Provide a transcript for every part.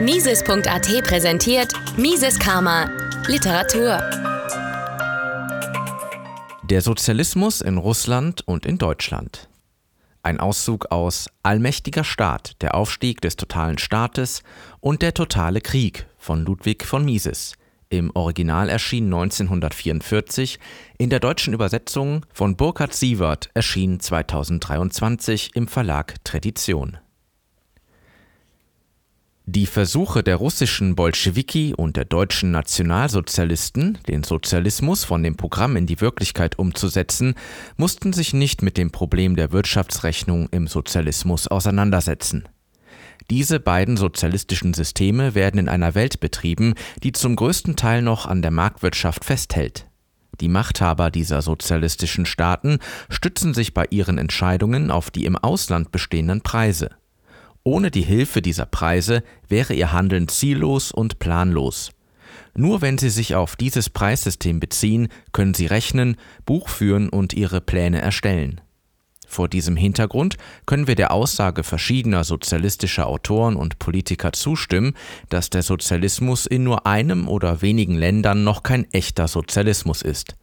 Mises.at präsentiert Mises Karma Literatur. Der Sozialismus in Russland und in Deutschland. Ein Auszug aus Allmächtiger Staat, der Aufstieg des totalen Staates und der totale Krieg von Ludwig von Mises. Im Original erschien 1944, in der deutschen Übersetzung von Burkhard Sievert erschien 2023 im Verlag Tradition. Die Versuche der russischen Bolschewiki und der deutschen Nationalsozialisten, den Sozialismus von dem Programm in die Wirklichkeit umzusetzen, mussten sich nicht mit dem Problem der Wirtschaftsrechnung im Sozialismus auseinandersetzen. Diese beiden sozialistischen Systeme werden in einer Welt betrieben, die zum größten Teil noch an der Marktwirtschaft festhält. Die Machthaber dieser sozialistischen Staaten stützen sich bei ihren Entscheidungen auf die im Ausland bestehenden Preise. Ohne die Hilfe dieser Preise wäre ihr Handeln ziellos und planlos. Nur wenn sie sich auf dieses Preissystem beziehen, können sie rechnen, Buch führen und ihre Pläne erstellen. Vor diesem Hintergrund können wir der Aussage verschiedener sozialistischer Autoren und Politiker zustimmen, dass der Sozialismus in nur einem oder wenigen Ländern noch kein echter Sozialismus ist.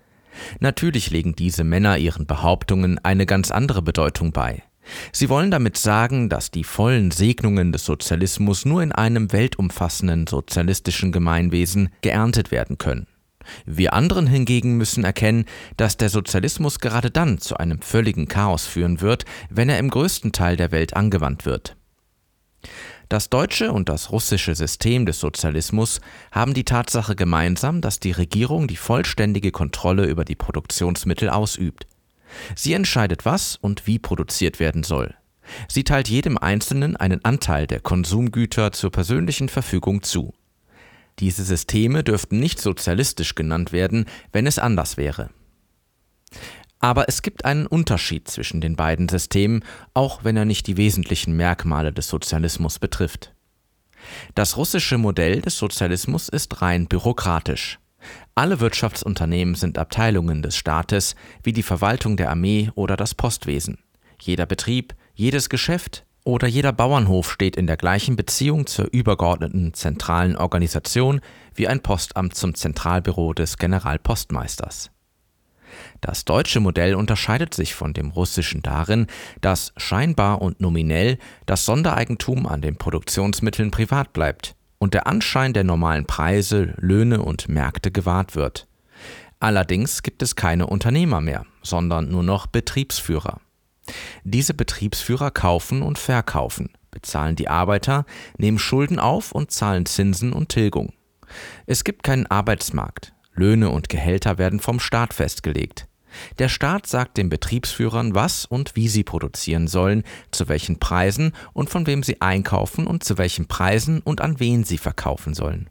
Natürlich legen diese Männer ihren Behauptungen eine ganz andere Bedeutung bei. Sie wollen damit sagen, dass die vollen Segnungen des Sozialismus nur in einem weltumfassenden sozialistischen Gemeinwesen geerntet werden können. Wir anderen hingegen müssen erkennen, dass der Sozialismus gerade dann zu einem völligen Chaos führen wird, wenn er im größten Teil der Welt angewandt wird. Das deutsche und das russische System des Sozialismus haben die Tatsache gemeinsam, dass die Regierung die vollständige Kontrolle über die Produktionsmittel ausübt. Sie entscheidet, was und wie produziert werden soll. Sie teilt jedem Einzelnen einen Anteil der Konsumgüter zur persönlichen Verfügung zu. Diese Systeme dürften nicht sozialistisch genannt werden, wenn es anders wäre. Aber es gibt einen Unterschied zwischen den beiden Systemen, auch wenn er nicht die wesentlichen Merkmale des Sozialismus betrifft. Das russische Modell des Sozialismus ist rein bürokratisch. Alle Wirtschaftsunternehmen sind Abteilungen des Staates, wie die Verwaltung der Armee oder das Postwesen. Jeder Betrieb, jedes Geschäft, oder jeder Bauernhof steht in der gleichen Beziehung zur übergeordneten zentralen Organisation wie ein Postamt zum Zentralbüro des Generalpostmeisters. Das deutsche Modell unterscheidet sich von dem russischen darin, dass scheinbar und nominell das Sondereigentum an den Produktionsmitteln privat bleibt und der Anschein der normalen Preise, Löhne und Märkte gewahrt wird. Allerdings gibt es keine Unternehmer mehr, sondern nur noch Betriebsführer. Diese Betriebsführer kaufen und verkaufen, bezahlen die Arbeiter, nehmen Schulden auf und zahlen Zinsen und Tilgung. Es gibt keinen Arbeitsmarkt. Löhne und Gehälter werden vom Staat festgelegt. Der Staat sagt den Betriebsführern, was und wie sie produzieren sollen, zu welchen Preisen und von wem sie einkaufen und zu welchen Preisen und an wen sie verkaufen sollen.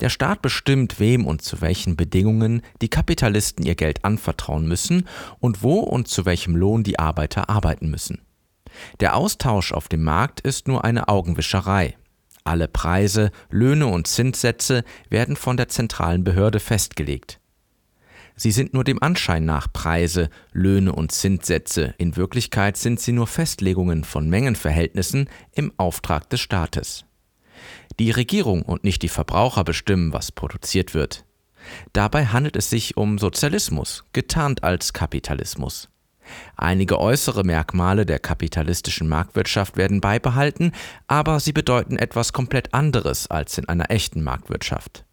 Der Staat bestimmt, wem und zu welchen Bedingungen die Kapitalisten ihr Geld anvertrauen müssen und wo und zu welchem Lohn die Arbeiter arbeiten müssen. Der Austausch auf dem Markt ist nur eine Augenwischerei. Alle Preise, Löhne und Zinssätze werden von der zentralen Behörde festgelegt. Sie sind nur dem Anschein nach Preise, Löhne und Zinssätze, in Wirklichkeit sind sie nur Festlegungen von Mengenverhältnissen im Auftrag des Staates. Die Regierung und nicht die Verbraucher bestimmen, was produziert wird. Dabei handelt es sich um Sozialismus, getarnt als Kapitalismus. Einige äußere Merkmale der kapitalistischen Marktwirtschaft werden beibehalten, aber sie bedeuten etwas komplett anderes als in einer echten Marktwirtschaft.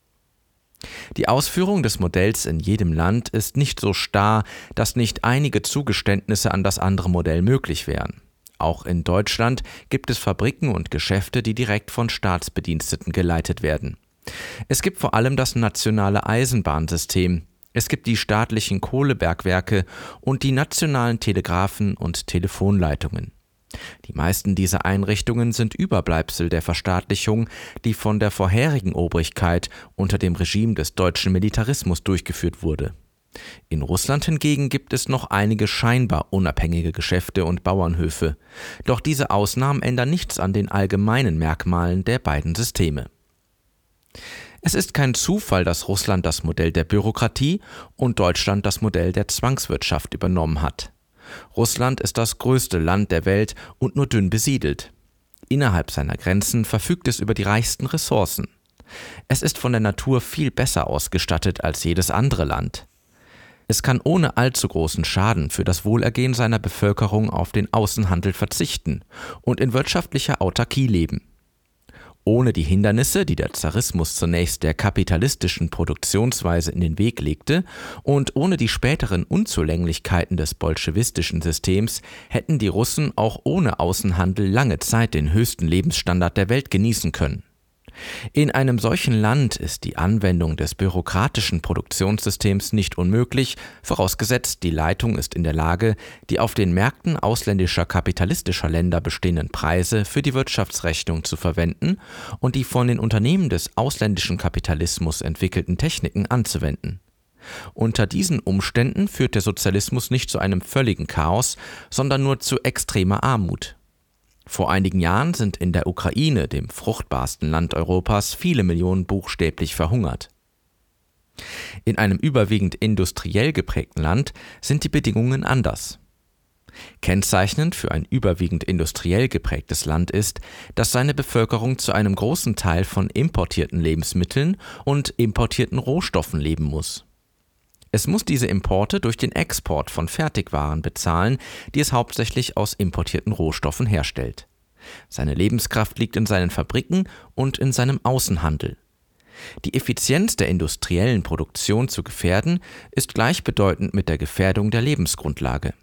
Die Ausführung des Modells in jedem Land ist nicht so starr, dass nicht einige Zugeständnisse an das andere Modell möglich wären. Auch in Deutschland gibt es Fabriken und Geschäfte, die direkt von Staatsbediensteten geleitet werden. Es gibt vor allem das nationale Eisenbahnsystem, es gibt die staatlichen Kohlebergwerke und die nationalen Telegraphen und Telefonleitungen. Die meisten dieser Einrichtungen sind Überbleibsel der Verstaatlichung, die von der vorherigen Obrigkeit unter dem Regime des deutschen Militarismus durchgeführt wurde. In Russland hingegen gibt es noch einige scheinbar unabhängige Geschäfte und Bauernhöfe, doch diese Ausnahmen ändern nichts an den allgemeinen Merkmalen der beiden Systeme. Es ist kein Zufall, dass Russland das Modell der Bürokratie und Deutschland das Modell der Zwangswirtschaft übernommen hat. Russland ist das größte Land der Welt und nur dünn besiedelt. Innerhalb seiner Grenzen verfügt es über die reichsten Ressourcen. Es ist von der Natur viel besser ausgestattet als jedes andere Land. Es kann ohne allzu großen Schaden für das Wohlergehen seiner Bevölkerung auf den Außenhandel verzichten und in wirtschaftlicher Autarkie leben. Ohne die Hindernisse, die der Zarismus zunächst der kapitalistischen Produktionsweise in den Weg legte, und ohne die späteren Unzulänglichkeiten des bolschewistischen Systems hätten die Russen auch ohne Außenhandel lange Zeit den höchsten Lebensstandard der Welt genießen können. In einem solchen Land ist die Anwendung des bürokratischen Produktionssystems nicht unmöglich, vorausgesetzt die Leitung ist in der Lage, die auf den Märkten ausländischer kapitalistischer Länder bestehenden Preise für die Wirtschaftsrechnung zu verwenden und die von den Unternehmen des ausländischen Kapitalismus entwickelten Techniken anzuwenden. Unter diesen Umständen führt der Sozialismus nicht zu einem völligen Chaos, sondern nur zu extremer Armut. Vor einigen Jahren sind in der Ukraine, dem fruchtbarsten Land Europas, viele Millionen buchstäblich verhungert. In einem überwiegend industriell geprägten Land sind die Bedingungen anders. Kennzeichnend für ein überwiegend industriell geprägtes Land ist, dass seine Bevölkerung zu einem großen Teil von importierten Lebensmitteln und importierten Rohstoffen leben muss. Es muss diese Importe durch den Export von Fertigwaren bezahlen, die es hauptsächlich aus importierten Rohstoffen herstellt. Seine Lebenskraft liegt in seinen Fabriken und in seinem Außenhandel. Die Effizienz der industriellen Produktion zu gefährden, ist gleichbedeutend mit der Gefährdung der Lebensgrundlage.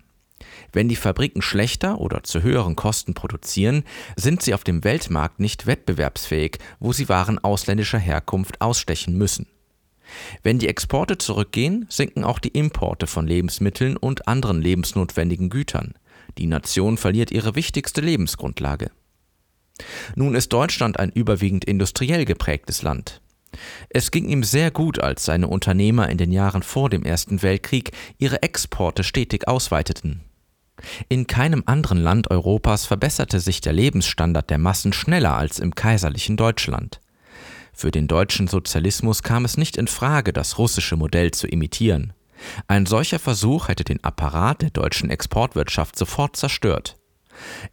Wenn die Fabriken schlechter oder zu höheren Kosten produzieren, sind sie auf dem Weltmarkt nicht wettbewerbsfähig, wo sie Waren ausländischer Herkunft ausstechen müssen. Wenn die Exporte zurückgehen, sinken auch die Importe von Lebensmitteln und anderen lebensnotwendigen Gütern. Die Nation verliert ihre wichtigste Lebensgrundlage. Nun ist Deutschland ein überwiegend industriell geprägtes Land. Es ging ihm sehr gut, als seine Unternehmer in den Jahren vor dem Ersten Weltkrieg ihre Exporte stetig ausweiteten. In keinem anderen Land Europas verbesserte sich der Lebensstandard der Massen schneller als im kaiserlichen Deutschland. Für den deutschen Sozialismus kam es nicht in Frage, das russische Modell zu imitieren. Ein solcher Versuch hätte den Apparat der deutschen Exportwirtschaft sofort zerstört.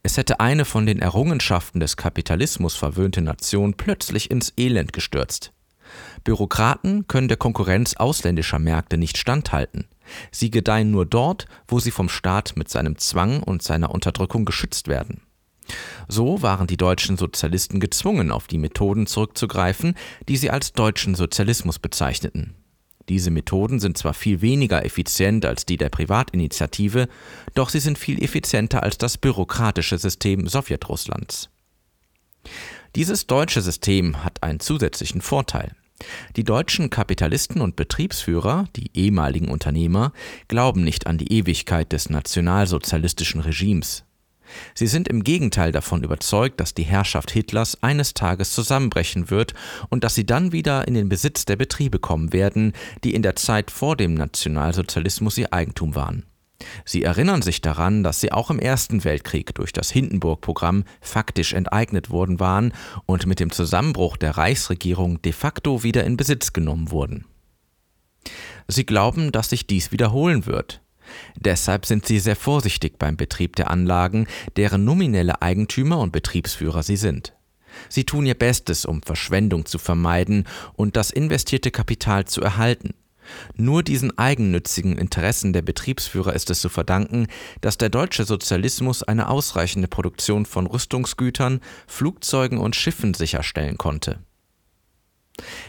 Es hätte eine von den Errungenschaften des Kapitalismus verwöhnte Nation plötzlich ins Elend gestürzt. Bürokraten können der Konkurrenz ausländischer Märkte nicht standhalten. Sie gedeihen nur dort, wo sie vom Staat mit seinem Zwang und seiner Unterdrückung geschützt werden. So waren die deutschen Sozialisten gezwungen, auf die Methoden zurückzugreifen, die sie als deutschen Sozialismus bezeichneten. Diese Methoden sind zwar viel weniger effizient als die der Privatinitiative, doch sie sind viel effizienter als das bürokratische System Sowjetrusslands. Dieses deutsche System hat einen zusätzlichen Vorteil. Die deutschen Kapitalisten und Betriebsführer, die ehemaligen Unternehmer, glauben nicht an die Ewigkeit des nationalsozialistischen Regimes. Sie sind im Gegenteil davon überzeugt, dass die Herrschaft Hitlers eines Tages zusammenbrechen wird und dass sie dann wieder in den Besitz der Betriebe kommen werden, die in der Zeit vor dem Nationalsozialismus ihr Eigentum waren. Sie erinnern sich daran, dass sie auch im Ersten Weltkrieg durch das Hindenburg-Programm faktisch enteignet worden waren und mit dem Zusammenbruch der Reichsregierung de facto wieder in Besitz genommen wurden. Sie glauben, dass sich dies wiederholen wird. Deshalb sind sie sehr vorsichtig beim Betrieb der Anlagen, deren nominelle Eigentümer und Betriebsführer sie sind. Sie tun ihr Bestes, um Verschwendung zu vermeiden und das investierte Kapital zu erhalten. Nur diesen eigennützigen Interessen der Betriebsführer ist es zu verdanken, dass der deutsche Sozialismus eine ausreichende Produktion von Rüstungsgütern, Flugzeugen und Schiffen sicherstellen konnte.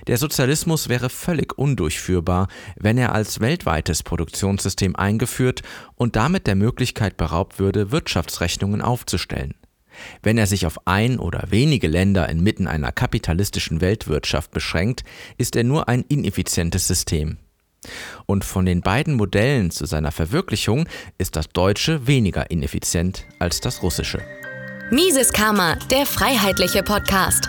Der Sozialismus wäre völlig undurchführbar, wenn er als weltweites Produktionssystem eingeführt und damit der Möglichkeit beraubt würde, Wirtschaftsrechnungen aufzustellen. Wenn er sich auf ein oder wenige Länder inmitten einer kapitalistischen Weltwirtschaft beschränkt, ist er nur ein ineffizientes System. Und von den beiden Modellen zu seiner Verwirklichung ist das deutsche weniger ineffizient als das russische. Mises Karma, der freiheitliche Podcast.